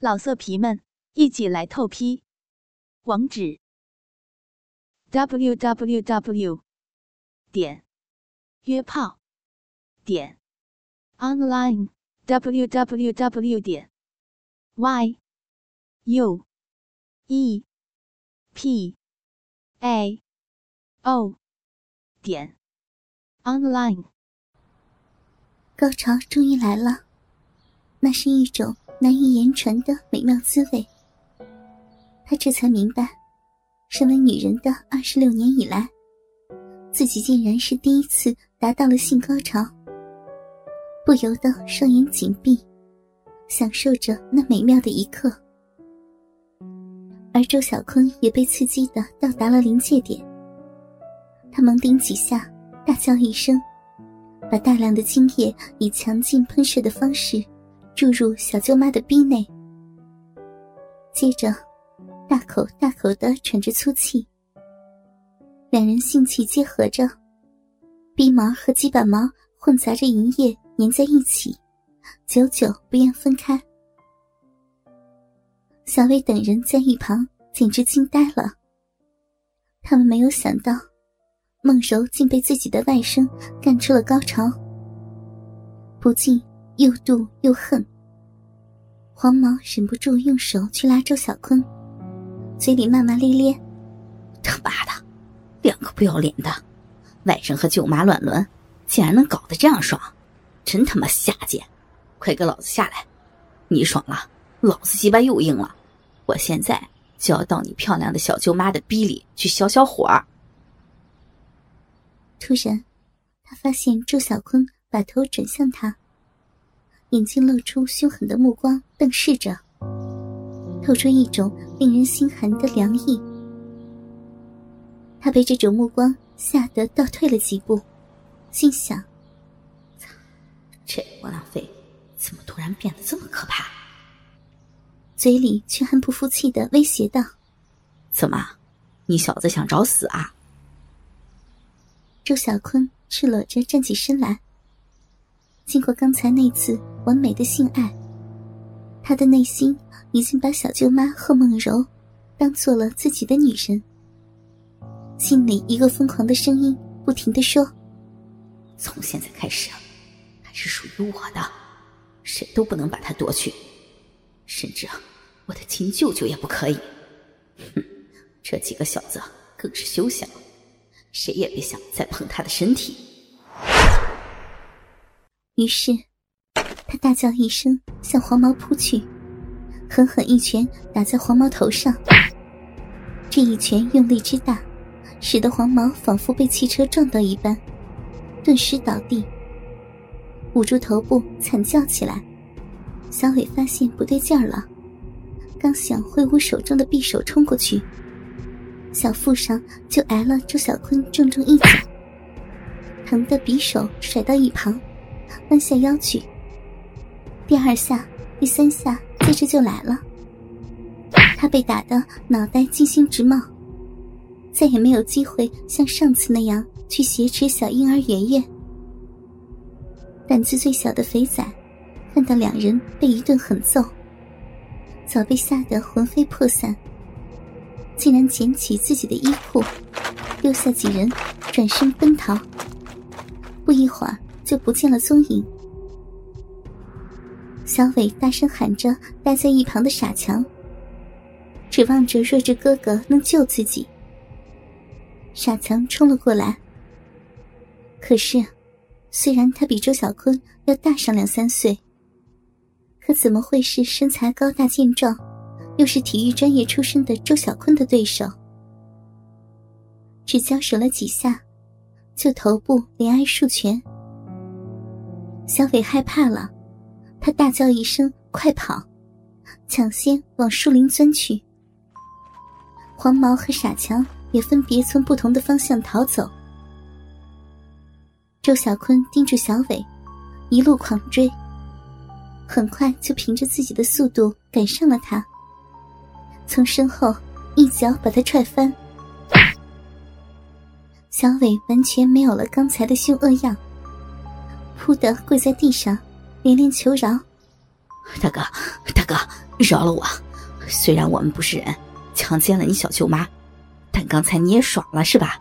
老色皮们，一起来透批！网址：w w w 点约炮点 online w w w 点 y u e p a o 点 online。高潮终于来了，那是一种。难以言传的美妙滋味，他这才明白，身为女人的二十六年以来，自己竟然是第一次达到了性高潮，不由得双眼紧闭，享受着那美妙的一刻。而周小坤也被刺激的到达了临界点，他猛顶几下，大叫一声，把大量的精液以强劲喷射的方式。注入小舅妈的逼内，接着大口大口的喘着粗气。两人性气结合着，逼毛和鸡巴毛混杂着银液粘在一起，久久不愿分开。小薇等人在一旁简直惊呆了，他们没有想到孟柔竟被自己的外甥干出了高潮，不禁。又妒又恨。黄毛忍不住用手去拉周小坤，嘴里骂骂咧咧：“他妈的，两个不要脸的，外甥和舅妈乱伦，竟然能搞得这样爽，真他妈下贱！快给老子下来！你爽了，老子鸡巴又硬了。我现在就要到你漂亮的小舅妈的逼里去消消火。”突然，他发现周小坤把头转向他。眼睛露出凶狠的目光，瞪视着，透出一种令人心寒的凉意。他被这种目光吓得倒退了几步，心想：“这窝囊废怎么突然变得这么可怕？”嘴里却很不服气的威胁道：“怎么，你小子想找死啊？”周小坤赤裸着站起身来。经过刚才那次完美的性爱，他的内心已经把小舅妈贺梦柔当做了自己的女神。心里一个疯狂的声音不停的说：“从现在开始，她是属于我的，谁都不能把她夺去，甚至我的亲舅舅也不可以。哼，这几个小子更是休想，谁也别想再碰她的身体。”于是，他大叫一声，向黄毛扑去，狠狠一拳打在黄毛头上。这一拳用力之大，使得黄毛仿佛被汽车撞到一般，顿时倒地，捂住头部惨叫起来。小伟发现不对劲儿了，刚想挥舞手中的匕首冲过去，小腹上就挨了周小坤重重一脚，疼得匕首甩到一旁。弯下腰去，第二下、第三下接着就来了。他被打得脑袋金星直冒，再也没有机会像上次那样去挟持小婴儿圆圆。胆子最小的肥仔，看到两人被一顿狠揍，早被吓得魂飞魄散，竟然捡起自己的衣裤，丢下几人，转身奔逃。不一会儿。就不见了踪影。小伟大声喊着，待在一旁的傻强，指望着弱智哥哥能救自己。傻强冲了过来，可是，虽然他比周小坤要大上两三岁，可怎么会是身材高大健壮，又是体育专业出身的周小坤的对手？只交手了几下，就头部连挨数拳。小伟害怕了，他大叫一声：“快跑！”抢先往树林钻去。黄毛和傻强也分别从不同的方向逃走。周小坤盯住小伟，一路狂追，很快就凭着自己的速度赶上了他，从身后一脚把他踹翻。小伟完全没有了刚才的凶恶样。扑的跪在地上，连连求饶：“大哥，大哥，饶了我！虽然我们不是人，强奸了你小舅妈，但刚才你也爽了是吧？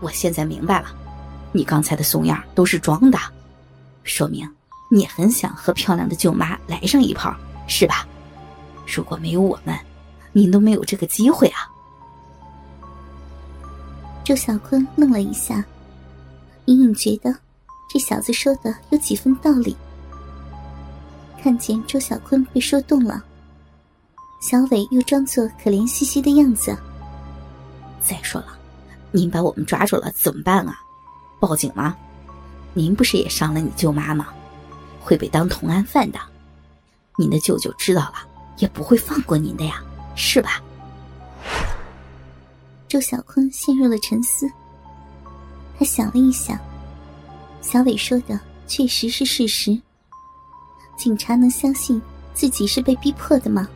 我现在明白了，你刚才的怂样都是装的，说明你也很想和漂亮的舅妈来上一炮，是吧？如果没有我们，您都没有这个机会啊！周小坤愣了一下，隐隐觉得这小子说的有几分道理。看见周小坤被说动了，小伟又装作可怜兮兮的样子。再说了，您把我们抓住了怎么办啊？报警吗？您不是也伤了你舅妈吗？会被当同案犯的。您的舅舅知道了也不会放过您的呀，是吧？周小坤陷入了沉思。他想了一想，小伟说的确实是事实。警察能相信自己是被逼迫的吗？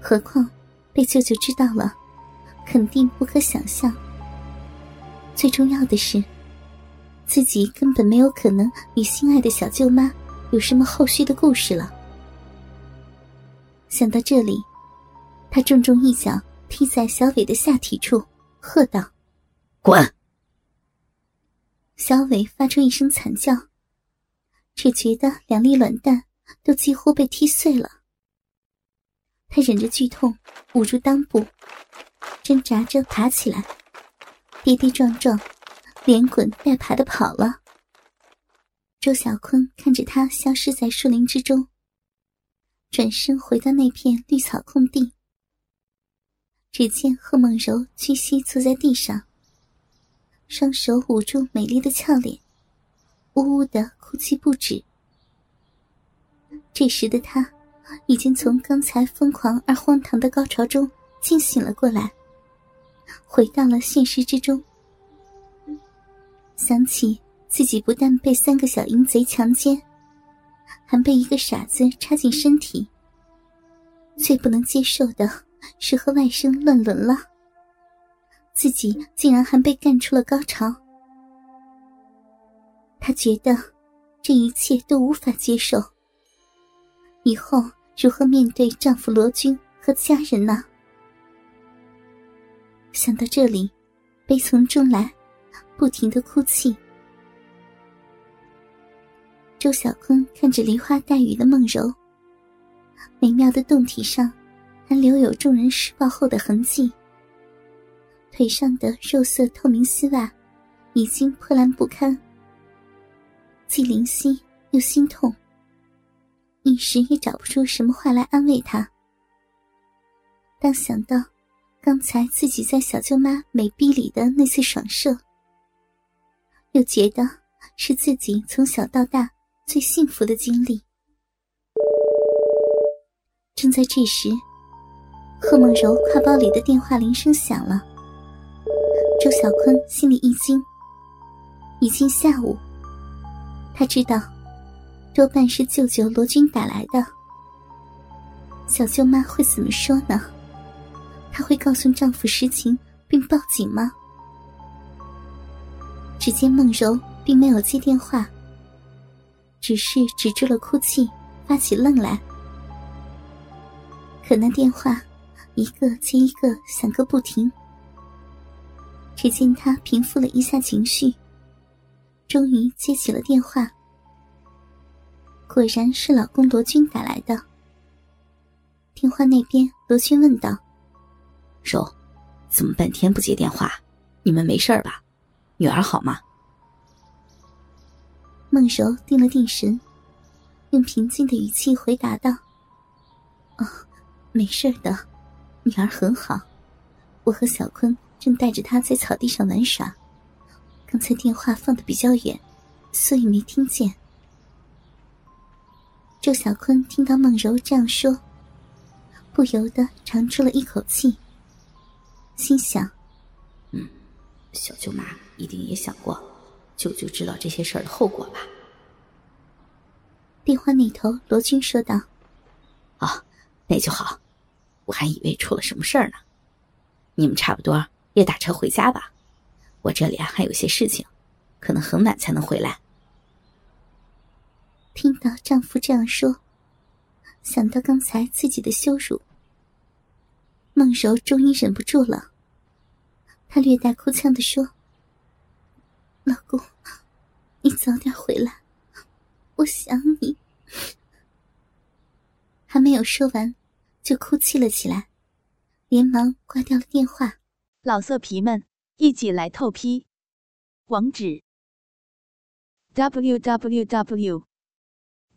何况被舅舅知道了，肯定不可想象。最重要的是，自己根本没有可能与心爱的小舅妈有什么后续的故事了。想到这里，他重重一脚踢在小伟的下体处，喝道：“滚！”小伟发出一声惨叫。只觉得两粒卵蛋都几乎被踢碎了，他忍着剧痛，捂住裆部，挣扎着爬起来，跌跌撞撞，连滚带爬的跑了。周小坤看着他消失在树林之中，转身回到那片绿草空地。只见贺梦柔屈膝坐在地上，双手捂住美丽的俏脸。呜呜的哭泣不止。这时的他，已经从刚才疯狂而荒唐的高潮中惊醒了过来，回到了现实之中。想起自己不但被三个小淫贼强奸，还被一个傻子插进身体，最不能接受的是和外甥乱伦了。自己竟然还被干出了高潮。她觉得这一切都无法接受。以后如何面对丈夫罗军和家人呢？想到这里，悲从中来，不停的哭泣。周小坤看着梨花带雨的梦柔，美妙的胴体上还留有众人施暴后的痕迹，腿上的肉色透明丝袜已经破烂不堪。既怜惜又心痛，一时也找不出什么话来安慰他。当想到刚才自己在小舅妈美逼里的那次爽射，又觉得是自己从小到大最幸福的经历。正在这时，贺梦柔挎包里的电话铃声响了。周小坤心里一惊，已经下午。他知道，多半是舅舅罗军打来的。小舅妈会怎么说呢？她会告诉丈夫实情并报警吗？只见梦柔并没有接电话，只是止住了哭泣，发起愣来。可那电话一个接一个响个不停。只见她平复了一下情绪。终于接起了电话，果然是老公罗军打来的。电话那边，罗军问道：“柔，怎么半天不接电话？你们没事吧？女儿好吗？”孟柔定了定神，用平静的语气回答道：“哦，没事的，女儿很好。我和小坤正带着她在草地上玩耍。”刚才电话放的比较远，所以没听见。周小坤听到孟柔这样说，不由得长出了一口气，心想：“嗯，小舅妈一定也想过，舅舅知道这些事儿的后果吧？”电话那头，罗军说道：“哦，那就好，我还以为出了什么事儿呢。你们差不多也打车回家吧。”我这里啊还有些事情，可能很晚才能回来。听到丈夫这样说，想到刚才自己的羞辱，孟柔终于忍不住了。她略带哭腔的说：“老公，你早点回来，我想你。”还没有说完，就哭泣了起来，连忙挂掉了电话。老色皮们，一起来透批！网址：w w w